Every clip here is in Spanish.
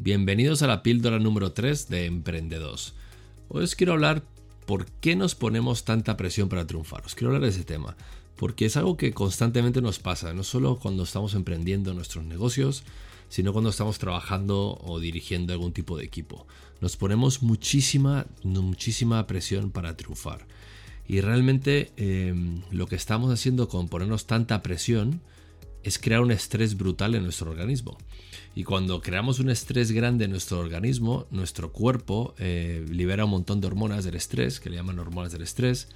Bienvenidos a la píldora número 3 de Emprendedos. Hoy os quiero hablar por qué nos ponemos tanta presión para triunfar. Os quiero hablar de ese tema, porque es algo que constantemente nos pasa, no solo cuando estamos emprendiendo nuestros negocios, sino cuando estamos trabajando o dirigiendo algún tipo de equipo. Nos ponemos muchísima, muchísima presión para triunfar. Y realmente em, lo que estamos haciendo con ponernos tanta presión es crear un estrés brutal en nuestro organismo. Y cuando creamos un estrés grande en nuestro organismo, nuestro cuerpo eh, libera un montón de hormonas del estrés, que le llaman hormonas del estrés.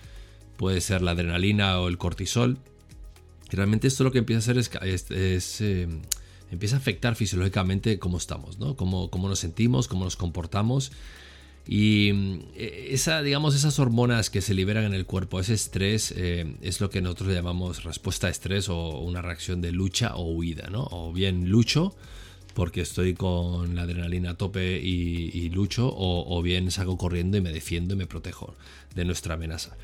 Puede ser la adrenalina o el cortisol. Y realmente esto lo que empieza a hacer es, em, empieza a afectar fisiológicamente cómo estamos, ¿no? Cómo, cómo nos sentimos, cómo nos comportamos. Y mm, e, esa, digamos, esas hormonas que se liberan en el cuerpo, ese estrés, eh, es lo que nosotros llamamos respuesta a estrés o una reacción de lucha o huida, ¿no? O bien lucho porque estoy con la adrenalina a tope y, lucho, o, bien salgo corriendo y me defiendo y me protejo de nuestra amenaza.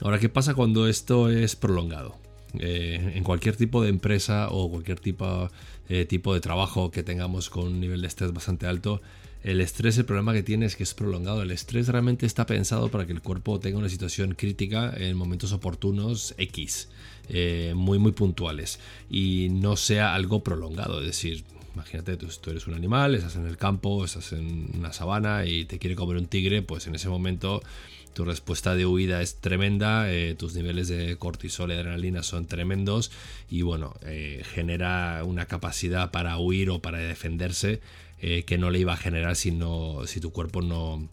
Ahora, ¿qué pasa cuando esto es prolongado? Eh, en cualquier tipo de empresa o cualquier tipo, eh, tipo de trabajo que tengamos con un nivel de estrés bastante alto, el estrés, el problema que tiene es que es prolongado. El estrés realmente está pensado para que el cuerpo tenga una situación crítica en momentos oportunos X, eh, muy muy puntuales, y no sea algo prolongado. Es decir, imagínate, tú, eres un animal, estás en el campo, estás en una sabana y te quiere comer un tigre, pues en ese momento tu respuesta de huida es tremenda, eh, tus niveles de cortisol y adrenalina son tremendos y bueno, eh, genera una capacidad para huir o para defenderse eh, que no le iba a generar si, si tu cuerpo no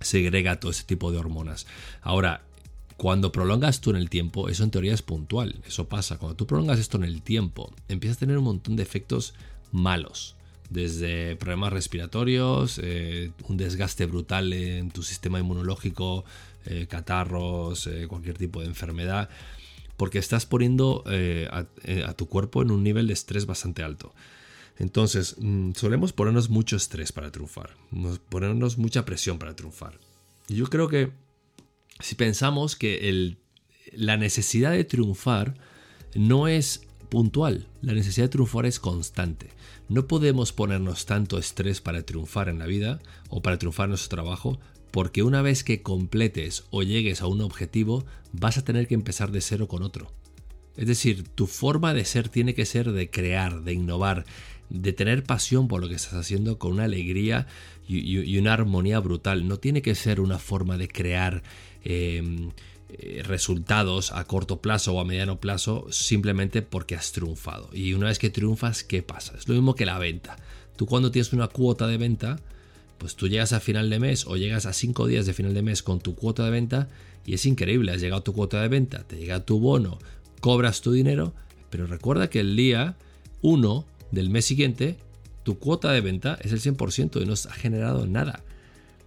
segrega todo ese tipo de hormonas. Ahora, cuando prolongas tú en el tiempo, eso en teoría es puntual, eso pasa. Cuando tú prolongas esto en el tiempo, empiezas a tener un montón de efectos malos. Desde problemas respiratorios, eh, un desgaste brutal en tu sistema inmunológico, eh, catarros, cualquier tipo de enfermedad, porque estás poniendo a tu cuerpo en un nivel de estrés bastante alto. Entonces, mm, solemos ponernos mucho estrés para triunfar, ponernos mucha presión para triunfar. Y yo creo que si pensamos que la necesidad de triunfar no es puntual, la necesidad de triunfar es constante. No podemos ponernos tanto estrés para triunfar en la vida o para triunfar en nuestro trabajo, porque una vez que completes o llegues a un objetivo, vas a tener que empezar de cero con otro. Es decir, tu forma de ser tiene que ser de crear, de innovar, de tener pasión por lo que estás haciendo con una alegría y, una armonía brutal. No tiene que ser una forma de crear em, eh, resultados a corto plazo o a mediano plazo simplemente porque has triunfado. Y una vez que triunfas, ¿qué pasa? Es lo mismo que la venta. Tú cuando tienes una cuota de venta, pues tú llegas a final de mes o llegas a cinco días de final de mes con tu cuota de venta y es increíble, has llegado a tu cuota de venta, te llega tu bono, cobras tu dinero, pero recuerda que el día 1 del mes siguiente, tu cuota de venta es el 100% y no has generado nada.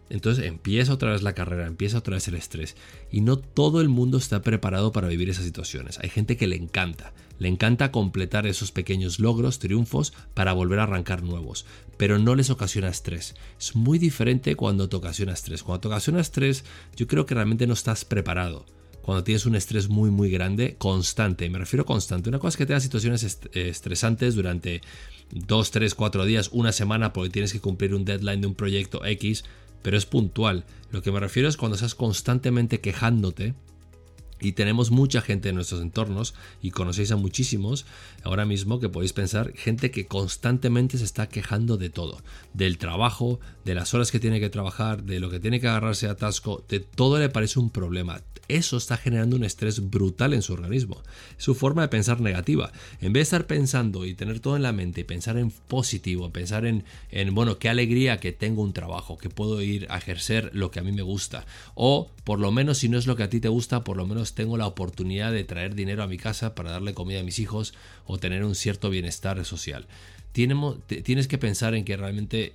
Entonces empieza otra vez la carrera, empieza otra vez el estrés. Y no todo el mundo está preparado para vivir esas situaciones. Hay gente que le encanta, le encanta completar esos pequeños logros, triunfos, para volver a arrancar nuevos. Pero no les ocasiona estrés. Es muy diferente cuando te ocasiona estrés. Cuando te ocasiona estrés, yo creo que realmente no estás preparado cuando tienes un estrés muy muy grande, constante, me refiero constante. Una cosa es que tengas situaciones eh, estresantes durante 2, 3, 4 días, una semana porque tienes que cumplir un deadline de un proyecto X, pero es puntual. Lo que me refiero es cuando estás constantemente quejándote y tenemos mucha gente en nuestros entornos y conocéis a muchísimos ahora mismo que podéis pensar, gente que constantemente se está quejando de todo, del trabajo, de las horas que tiene que trabajar, de lo que tiene que agarrarse a atasco, de todo le parece un problema. Eso está generando un estrés brutal en su organismo. Su forma de pensar negativa. En vez de estar pensando y tener todo en la mente y pensar en positivo, pensar en, en bueno, qué alegría que tengo un trabajo, que puedo ir a ejercer lo que a mí me gusta. O por lo menos si no es lo que a ti te gusta, por lo menos tengo la oportunidad de traer dinero a mi casa para darle comida a mis hijos o tener un cierto bienestar social. Tienes que pensar en que realmente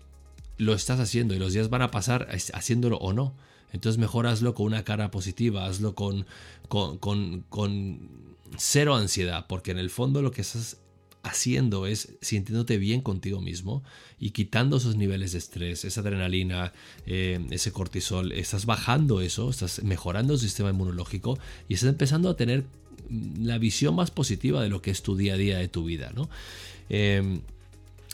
lo estás haciendo y los días van a pasar haciéndolo o no. Entonces mejor hazlo con una cara positiva, hazlo con, con, con, con cero ansiedad, porque en el fondo lo que estás haciendo es sintiéndote bien contigo mismo y quitando esos niveles de estrés, esa adrenalina, eh, ese cortisol, estás bajando eso, estás mejorando el sistema inmunológico y estás empezando a tener la visión más positiva de lo que es tu día a día de tu vida, ¿no? Em,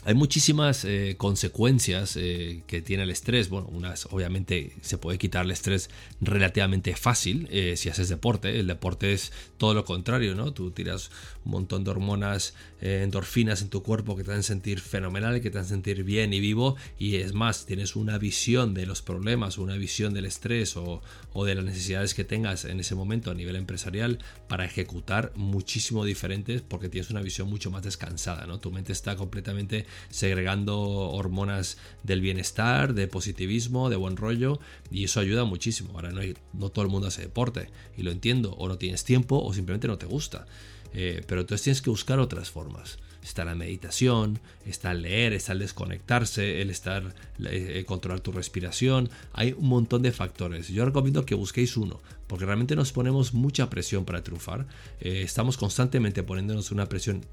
hay muchísimas eh, consecuencias eh, que tiene el estrés. Bueno, unas obviamente se puede quitar el estrés relativamente fácil si haces deporte. El deporte es todo lo contrario, ¿no? Tú tiras un montón de hormonas, endorfinas en tu cuerpo que te hacen sentir fenomenal, que te hacen sentir bien y vivo. Y es más, tienes una visión de los problemas, una visión del estrés o, o de las necesidades que tengas en ese momento a nivel empresarial para ejecutar muchísimo diferentes porque tienes una visión mucho más descansada, ¿no? Tu mente está completamente segregando hormonas del bienestar, de positivismo, de buen rollo, y eso ayuda muchísimo. Ahora no, no todo el mundo hace deporte, y lo entiendo, o no tienes tiempo, o simplemente no te gusta. Eh, pero entonces tienes que buscar otras formas. Está la meditación, está el leer, está el desconectarse, el estar, eh, controlar tu respiración. Hay un montón de factores. Yo recomiendo que busquéis uno, porque realmente nos ponemos mucha presión para triunfar. Eh, estamos constantemente poniéndonos una presión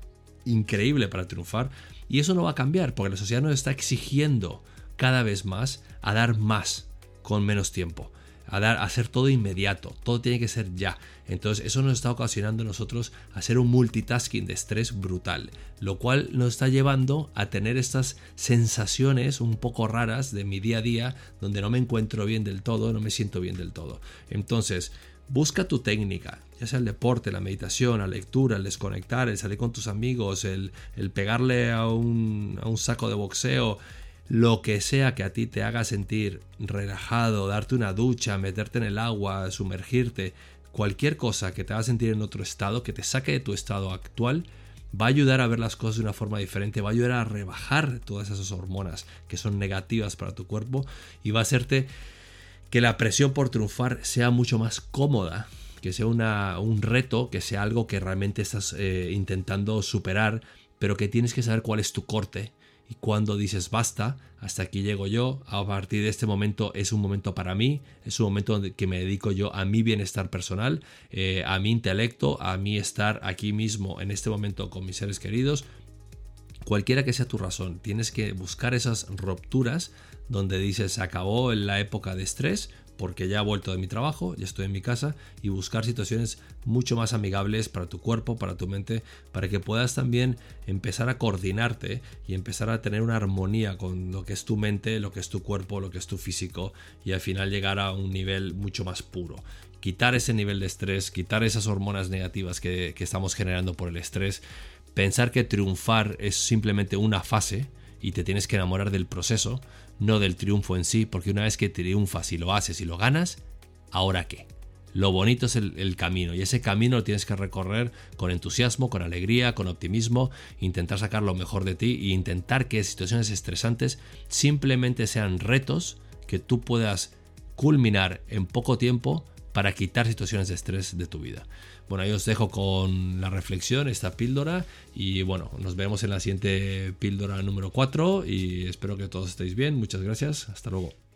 increíble para triunfar y eso no va a cambiar porque la sociedad nos está exigiendo cada vez más a dar más con menos tiempo. A, dar, a hacer todo inmediato, todo tiene que ser ya. Entonces eso nos está ocasionando a nosotros hacer un multitasking de estrés brutal, lo cual nos está llevando a tener estas sensaciones un poco raras de mi día a día, donde no me encuentro bien del todo, no me siento bien del todo. Entonces, Busca tu técnica, ya sea el deporte, la meditación, la lectura, el desconectar, el salir con tus amigos, el, pegarle a un, a un saco de boxeo, lo que sea que a ti te haga sentir relajado, darte una ducha, meterte en el agua, sumergirte, cualquier cosa que te haga sentir en otro estado, que te saque de tu estado actual, va a ayudar a ver las cosas de una forma diferente, va a ayudar a rebajar todas esas hormonas que son negativas para tu cuerpo y va a hacerte que la presión por triunfar sea mucho más cómoda, que sea un reto, que sea algo que realmente estás eh, intentando superar, pero que tienes que saber cuál es tu corte. Y cuando dices basta, hasta aquí llego yo, a partir de este momento es un momento para mí, es un momento que me dedico yo a mi bienestar personal, eh, a mi intelecto, a mi estar aquí mismo en este momento con mis seres queridos, cualquiera que sea tu razón, tienes que buscar esas rupturas donde dices acabó la época de estrés porque ya he vuelto de mi trabajo, ya estoy en mi casa y buscar situaciones mucho más amigables para tu cuerpo, para tu mente, para que puedas también empezar a coordinarte y empezar a tener una armonía con lo que es tu mente, lo que es tu cuerpo, lo que es tu físico y al final llegar a un nivel mucho más puro. Quitar ese nivel de estrés, quitar esas hormonas negativas que, que estamos generando por el estrés, pensar que triunfar es simplemente una fase y te tienes que enamorar del proceso, no del triunfo en sí, porque una vez que triunfas y lo haces y lo ganas, ¿ahora qué? Lo bonito es el, camino y ese camino lo tienes que recorrer con entusiasmo, con alegría, con optimismo, intentar sacar lo mejor de ti e intentar que situaciones estresantes simplemente sean retos que tú puedas culminar en poco tiempo para quitar situaciones de estrés de tu vida. Bueno, ahí os dejo con la reflexión, esta píldora, y bueno, nos vemos en la siguiente píldora número 4 y espero que todos estéis bien. Muchas gracias, hasta luego.